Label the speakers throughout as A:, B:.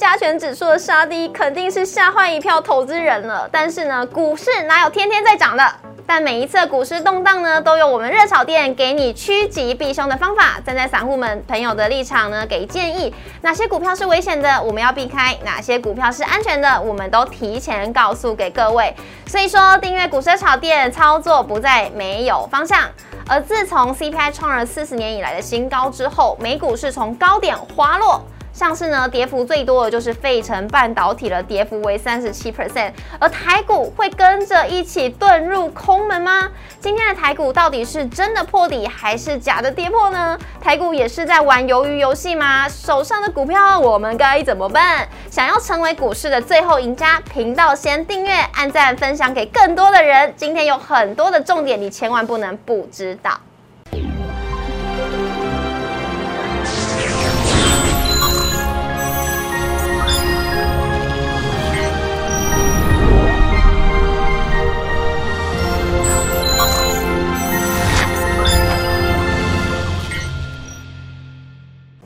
A: 加权指数的杀低，肯定是吓坏一票投资人了。但是呢，股市哪有天天在涨的？但每一次股市动荡呢，都有我们热炒店给你趋吉避凶的方法，站在散户们朋友的立场呢，给建议哪些股票是危险的，我们要避开；哪些股票是安全的，我们都提前告诉给各位。所以说，订阅股市炒店，操作不再没有方向。而自从 CPI 创了四十年以来的新高之后，美股是从高点滑落。像是呢，跌幅最多的就是费城半导体了，跌幅为三十七 percent，而台股会跟着一起遁入空门吗？今天的台股到底是真的破底，还是假的跌破呢？台股也是在玩鱿鱼游戏吗？手上的股票我们该怎么办？想要成为股市的最后赢家，频道先订阅、按赞、分享给更多的人。今天有很多的重点，你千万不能不知道。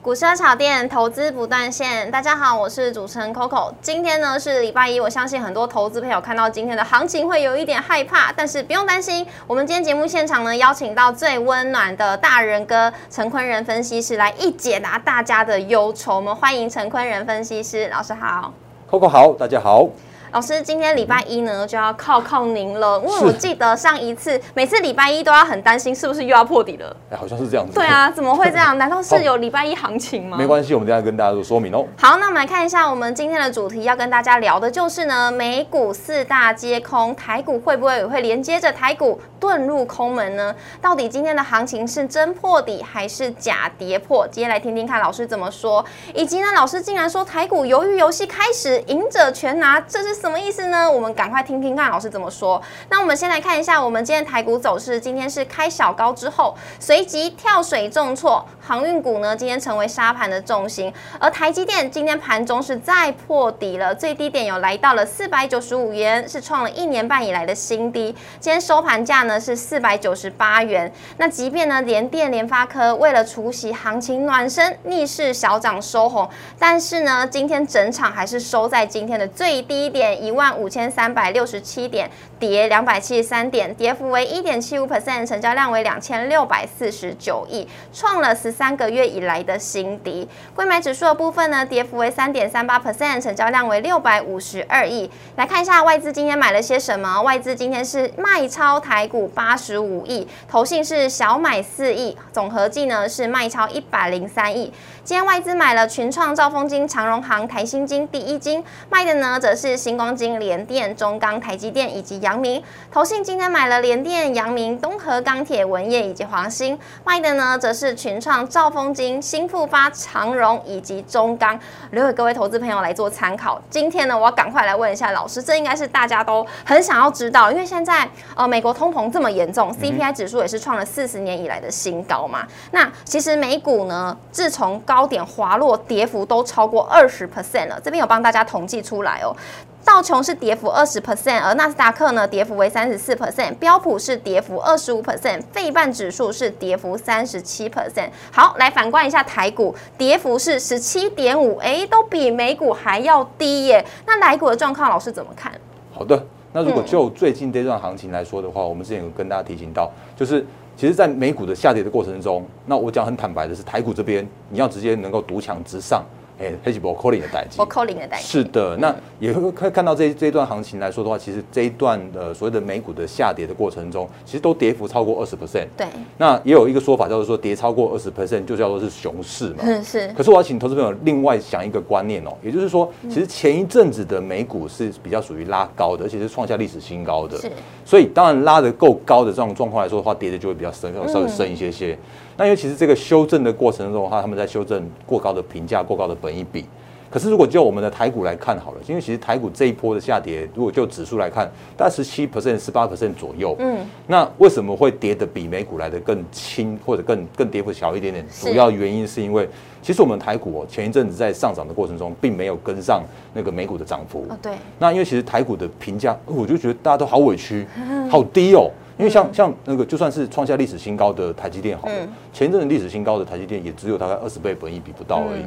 A: 股市炒店投资不断线，大家好，我是主持人 Coco。今天呢是礼拜一，我相信很多投资朋友看到今天的行情会有一点害怕，但是不用担心，我们今天节目现场呢邀请到最温暖的大人哥陈坤仁分析师来一解答大家的忧愁。我们欢迎陈坤仁分析师老师好
B: ，Coco 好，大家好。
A: 老师，今天礼拜一呢，就要靠靠您了，因为我记得上一次每次礼拜一都要很担心，是不是又要破底了？
B: 哎，好像是这样子。
A: 对啊，怎么会这样？难道是有礼拜一行情吗？
B: 没关系，我们等下跟大家做说明哦。
A: 好，那我们来看一下我们今天的主题，要跟大家聊的就是呢，美股四大皆空，台股会不会也会连接着台股遁入空门呢？到底今天的行情是真破底还是假跌破？今天来听听看老师怎么说，以及呢，老师竟然说台股鱿鱼游戏开始，赢者全拿，这是什么意思呢？我们赶快听听看老师怎么说。那我们先来看一下我们今天台股走势。今天是开小高之后，随即跳水重挫，航运股呢今天成为沙盘的重心。而台积电今天盘中是再破底了，最低点有来到了四百九十五元，是创了一年半以来的新低。今天收盘价呢是四百九十八元。那即便呢联电、联发科为了除夕行情暖身，逆势小涨收红，但是呢今天整场还是收在今天的最低点一万五千。三百六十七点，跌两百七十三点，跌幅为一点七五 percent，成交量为两千六百四十九亿，创了十三个月以来的新低。贵买指数的部分呢，跌幅为三点三八 percent，成交量为六百五十二亿。来看一下外资今天买了些什么？外资今天是卖超台股八十五亿，投信是小买四亿，总合计呢是卖超一百零三亿。今天外资买了群创、兆丰金、长荣行、台新金、第一金，卖的呢则是星光金、联电、中钢、台积电以及阳明。投信今天买了联电、阳明、东河钢铁、文业以及黄兴，卖的呢则是群创、兆丰金、新复发、长荣以及中钢，留给各位投资朋友来做参考。今天呢，我要赶快来问一下老师，这应该是大家都很想要知道，因为现在呃美国通膨这么严重，CPI 指数也是创了四十年以来的新高嘛。那其实美股呢，自从高点滑落，跌幅都超过二十 percent 了。这边有帮大家统计出来哦。道琼是跌幅二十 percent，而纳斯达克呢跌幅为三十四 percent，标普是跌幅二十五 percent，费半指数是跌幅三十七 percent。好，来反观一下台股，跌幅是十七点五，哎，都比美股还要低耶。那台股的状况，老师怎么看？
B: 好的，那如果就最近这段行情来说的话，我们之前有跟大家提醒到，就是。其实，在美股的下跌的过程中，那我讲很坦白的是，台股这边你要直接能够独强直上。哎，黑吉波扣零的代际，
A: 扣零的代
B: 是的，那也会可以看到这这一段行情来说的话，其实这一段的所谓的美股的下跌的过程中，其实都跌幅超过二十 percent。
A: 对，
B: 那也有一个说法叫做说跌超过二十 percent 就叫做是熊市嘛。
A: 嗯，是。
B: 可是我要请投资朋友另外想一个观念哦，也就是说，其实前一阵子的美股是比较属于拉高的，而且是创下历史新高的。
A: 是。
B: 所以当然拉得够高的这种状况来说的话，跌的就会比较深，稍微深一些些。那因为其实这个修正的过程中的话，他们在修正过高的评价、过高的本益比。可是，如果就我们的台股来看好了，因为其实台股这一波的下跌，如果就指数来看，大概十七 percent、十八 percent 左右。嗯，那为什么会跌的比美股来的更轻，或者更更跌幅小一点点？主要原因是因为，其实我们台股哦，前一阵子在上涨的过程中，并没有跟上那个美股的涨幅。
A: 哦，对。
B: 那因为其实台股的评价，我就觉得大家都好委屈，好低哦。因为像像那个就算是创下历史新高的台积电好了，前一阵子历史新高的台积电也只有大概二十倍本益比不到而已。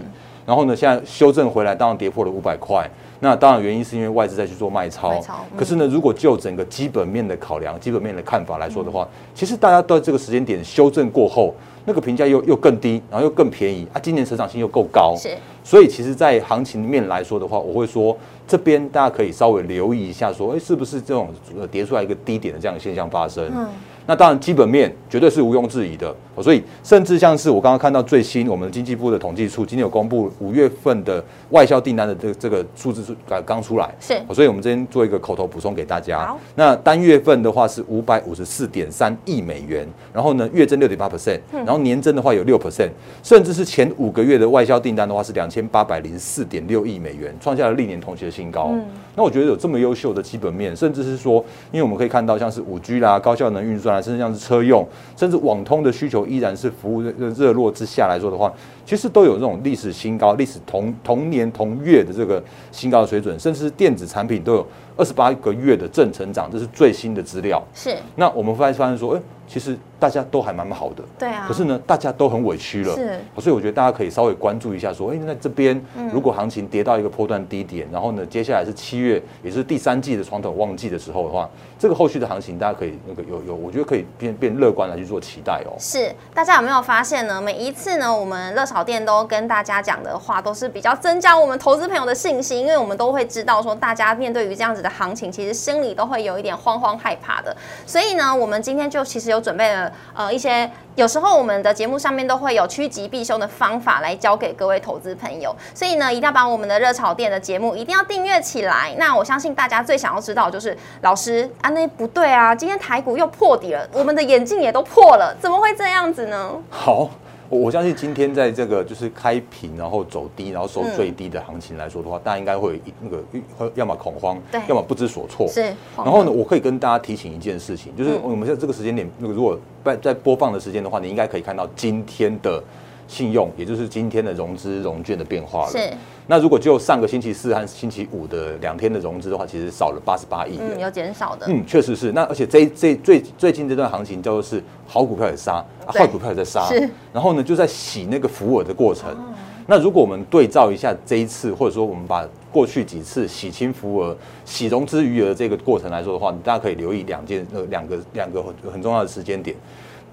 B: 然后呢，现在修正回来，当然跌破了五百块。那当然原因是因为外资在去做卖超。可是呢，如果就整个基本面的考量、基本面的看法来说的话，其实大家到这个时间点修正过后，那个评价又又更低，然后又更便宜啊，今年成长性又够高。
A: 是
B: 所以其实，在行情面来说的话，我会说这边大家可以稍微留意一下，说，哎，是不是这种呃跌出来一个低点的这样的现象发生？
A: 嗯
B: 那当然，基本面绝对是毋庸置疑的。哦所以，甚至像是我刚刚看到最新我们经济部的统计处今天有公布五月份的外销订单的这个这个数字是刚刚出来，
A: 是
B: 哦所以我们这边做一个口头补充给大家。那单月份的话是五百五十四点三亿美元，然后呢月增六点八 percent，然后年增的话有六 percent，甚至是前五个月的外销订单的话是两千八百零四点六亿美元，创下了历年同期的新高。那我觉得有这么优秀的基本面，甚至是说，因为我们可以看到像是五 G 啦、高效能运算啦，甚至像是车用，甚至网通的需求依然是服务热热络之下来说的话，其实都有这种历史新高、历史同同年同月的这个新高的水准，甚至是电子产品都有二十八个月的正成长，这是最新的资料。
A: 是，
B: 那我们发现发现说，哎、其实大家都还蛮好的。
A: 对啊。
B: 可是呢，大家都很委屈了，
A: 是
B: 所以我觉得大家可以稍微关注一下，说，哎、那这边如果行情跌到一个波段低点，然后呢，接下来是七月，也是第三季的传统旺季的时候的话，这个后续的行情大家可以那个有有，我觉得可以变变乐观来去做期待哦。
A: 是，大家有没有发现呢？每一次呢，我们乐炒店都跟大家讲的话，都是比较增加我们投资朋友的信心，因为我们都会知道说，大家面对于这样子的行情，其实心里都会有一点慌慌害怕的。所以呢，我们今天就其实有准备了呃一些，有时候我们的节目上面都会有趋吉避凶的方法来教给各位投资朋友。所以呢，一定要把我们的热炒店的节目一定要订阅起来。那我相信大家最想要知道就是，老师啊，那不对啊，今天台股又破底了，我们的眼镜也都破了，怎么会这样子呢？
B: 好。我我相信今天在这个就是开平然后走低，然后收最低的行情来说的话，大家应该会有那个会要么恐慌
A: 对，
B: 要么不知所措。
A: 是，
B: 然后呢，我可以跟大家提醒一件事情，就是
A: 嗯
B: 我们在这个时间点，那个如果在在播放的时间的话，你应该可以看到今天的信用，也就是今天的融资融券的变化了。
A: 是，
B: 那如果就上个星期四和星期五的两天的融资的话，其实少了八十八亿
A: 嗯，
B: 元。
A: 有减少的，
B: 嗯，确实是。那而且这这最最近这段行情叫做是好股票也杀，坏股票也在杀
A: 是，
B: 然后呢就在洗那个浮额的过程。那如果我们对照一下这一次，或者说我们把过去几次洗清浮额、洗融资余额这个过程来说的话，大家可以留意两件呃两个两个很很重要的时间点。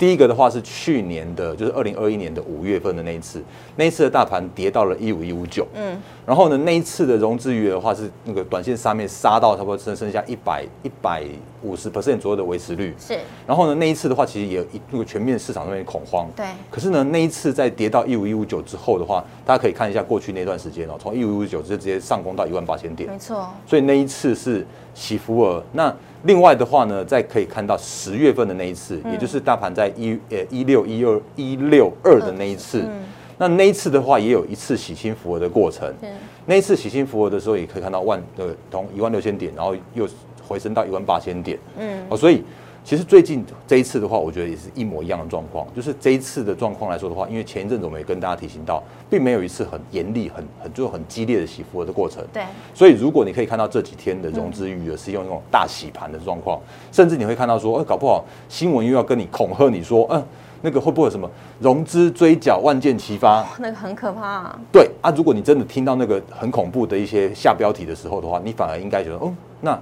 B: 第一个的话是去年的，就是二零二一年的五月份的那一次，那一次的大盘跌到了一五一五九，
A: 嗯，
B: 然后呢，那一次的融资余额的话是那个短线上面杀到差不多剩剩下一百一百五十 percent 左右的维持率。
A: 是，
B: 然后呢，那一次的话，其实也有一度全面市场上面恐慌。
A: 对，
B: 可是呢，那一次在跌到一五一五九之后的话，大家可以看一下过去那段时间哦，从一五一五九就直接上攻到一万八千点
A: 没。错，
B: 所以那一次是起伏额。那另外的话呢，再可以看到十月份的那一次，也就是大盘在一呃一六一二一六二的那一次。那那一次的话，也有一次洗清浮额的过程。那一次洗清浮额的时候，也可以看到万呃从一万六千点，然后又回升到一万八千点。
A: 嗯，
B: 哦，所以其实最近这一次的话，我觉得也是一模一样的状况。就是这一次的状况来说的话，因为前一阵子我们也跟大家提醒到，并没有一次很严厉、很很就很激烈的洗浮的过程。
A: 对，
B: 所以如果你可以看到这几天的融资余额是用那种大洗盘的状况，甚至你会看到说，呃，搞不好新闻又要跟你恐吓你说，嗯、那个会不会有什么融资追缴万箭齐发？
A: 那个很可怕、啊，
B: 对啊，如果你真的听到那个很恐怖的一些下标题的时候的话，你反而应该觉得，哦，那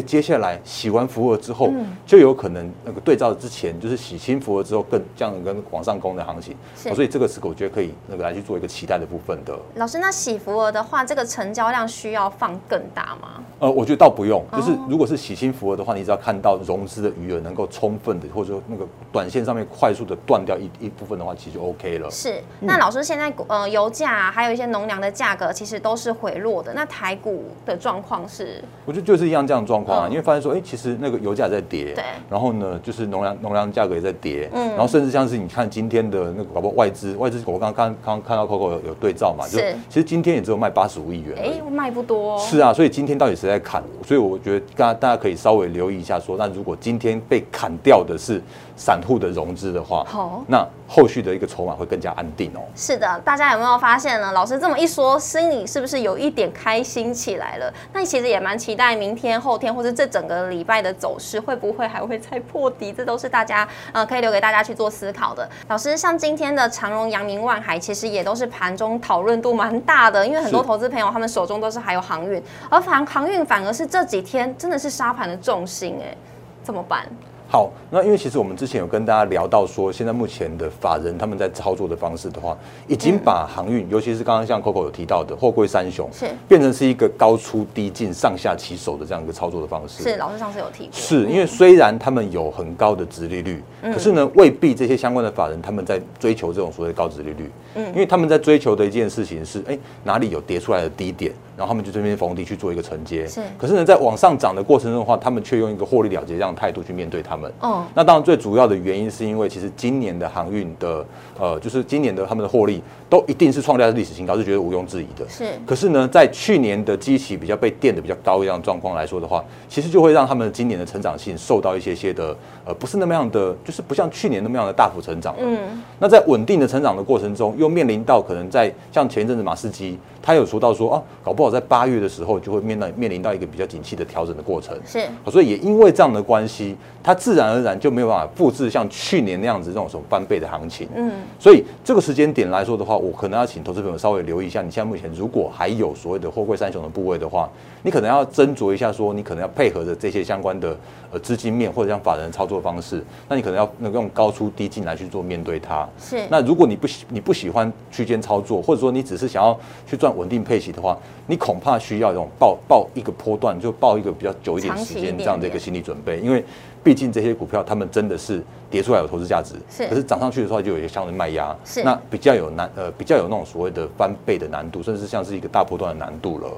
B: 接接下来洗完浮额之后，就有可能那个对照之前就是洗清浮额之后更这样跟往上攻的行情，所以这个是我觉得可以那个来去做一个期待的部分的。
A: 老师，那洗福额的话，这个成交量需要放更大吗？
B: 呃，我觉得倒不用，就是
A: 哦
B: 如果是洗清浮额的话，你只要看到融资的余额能够充分的，或者说那个短线上面快速的断掉一一部分的话，其实就 OK 了。
A: 是，那老师现在呃油价、啊、还有一些农粮的价格其实都是回落的，那台股的状况是？
B: 我觉得就是一样这样的状况啊，
A: 嗯。
B: 因为发现说，哎、其实那个油价也在跌，
A: 对。
B: 然后呢，就是农粮农粮价格也在跌，
A: 嗯。
B: 然后甚至像是你看今天的那个搞不好外资外资，我刚刚刚刚看到 Coco 有有对照嘛，就是。其实今天也只有卖八十五亿元
A: 哎、卖不多、哦，
B: 是啊，所以今天到底谁在砍？所以我觉得大家大家可以稍微留意一下说那如果今天被砍掉的是散户的融资的话，
A: 好
B: 那后续的一个筹码会更加安定哦。
A: 是的，大家有没有发现呢？老师这么一说，心里是不是有一点开心起来了？那其实也蛮期待明天、后天或者这整个礼拜的走势，会不会还会再破底？这都是大家呃可以留给大家去做思考的。老师，像今天的长荣、阳明、万海，其实也都是盘中讨论度蛮大的，因为很多投资朋友他们手中都是还有航运，而航航运反而是这几天真的是沙盘的重心，哎，怎么办？
B: 好，那因为其实我们之前有跟大家聊到说，现在目前的法人他们在操作的方式的话，已经把航运，尤其是刚刚像 Coco 有提到的货柜三雄，
A: 是
B: 变成是一个高出低进、上下起手的这样一个操作的方式。
A: 是老师上次有提过，
B: 是因为虽然他们有很高的殖利率，可是呢，未必这些相关的法人他们在追求这种所谓的高殖利率，嗯，因为他们在追求的一件事情是，哎，哪里有跌出来的低点，然后他们就这边逢低去做一个承接，
A: 是。
B: 可是呢，在往上涨的过程中的话，他们却用一个获利了结这样的态度去面对他们，
A: 哦。
B: 那当然最主要的原因是因为其实今年的航运的，呃，就是今年的他们的获利都一定是创下历史新高，是觉得毋庸置疑的，
A: 是。
B: 可是呢，在去年的基期比较被垫的比较高一样状况来说的话，其实就会让他们今年的成长性受到一些些的呃不是那么样的，就是不像去年那么样的大幅成长。嗯，那在稳定的成长的过程中，又面临到可能在像前一阵子马士基，他有说到说啊，搞不好在八月的时候就会面到面临到一个比较景气的调整的过程。
A: 是
B: 所以也因为这样的关系，它自然而然就没有办法复制像去年那样子这种什么翻倍的行情。嗯，所以这个时间点来说的话，我可能要请投资朋友稍微留意一下，你现在目前如果还有所谓的货柜三雄的部位的话，你可能要斟酌一下，说你可能要配合着这些相关的呃资金面或者像法人操作方式，那你可能要能够用高出低进来去做面对它。
A: 是
B: 那如果你不喜你不喜欢区间操作，或者说你只是想要去赚稳定配息的话，你恐怕需要这种报报一个波段，就报一个比较久一点时间这样的一个心理准备，因为毕竟这些股票他们真的是跌出来有投资价值，
A: 是
B: 可是涨上去的时候就有一些相对卖压，
A: 是
B: 那比较有难呃比较有那种所谓的翻倍的难度，甚至像是一个大波段的难度了。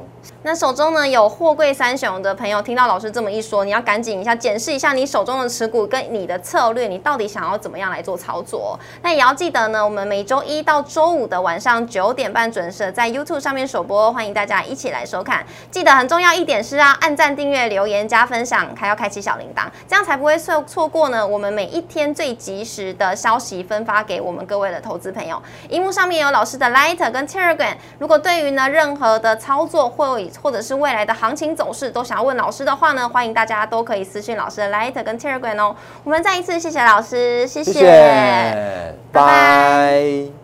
A: 那手中呢有货柜三雄的朋友，听到老师这么一说，你要赶紧一下检视一下你手中的持股跟你的策略，你到底想要怎么样来做操作？那也要记得呢，我们每周一到周五的晚上九点半准时在 YouTube 上面首播，欢迎大家一起来收看。记得很重要一点是啊，按赞、订阅、留言、加分享，还要开启小铃铛，这样才不会错错过呢我们每一天最及时的消息分发给我们各位的投资朋友。荧幕上面有老师的 Light 跟 Telegram，如果对于呢任何的操作或或者是未来的行情走势都想要问老师的话呢，欢迎大家都可以私信老师的 Light 跟 Telegram 哦。我们再一次谢谢老师，谢
B: 谢谢，
A: 拜拜
B: 拜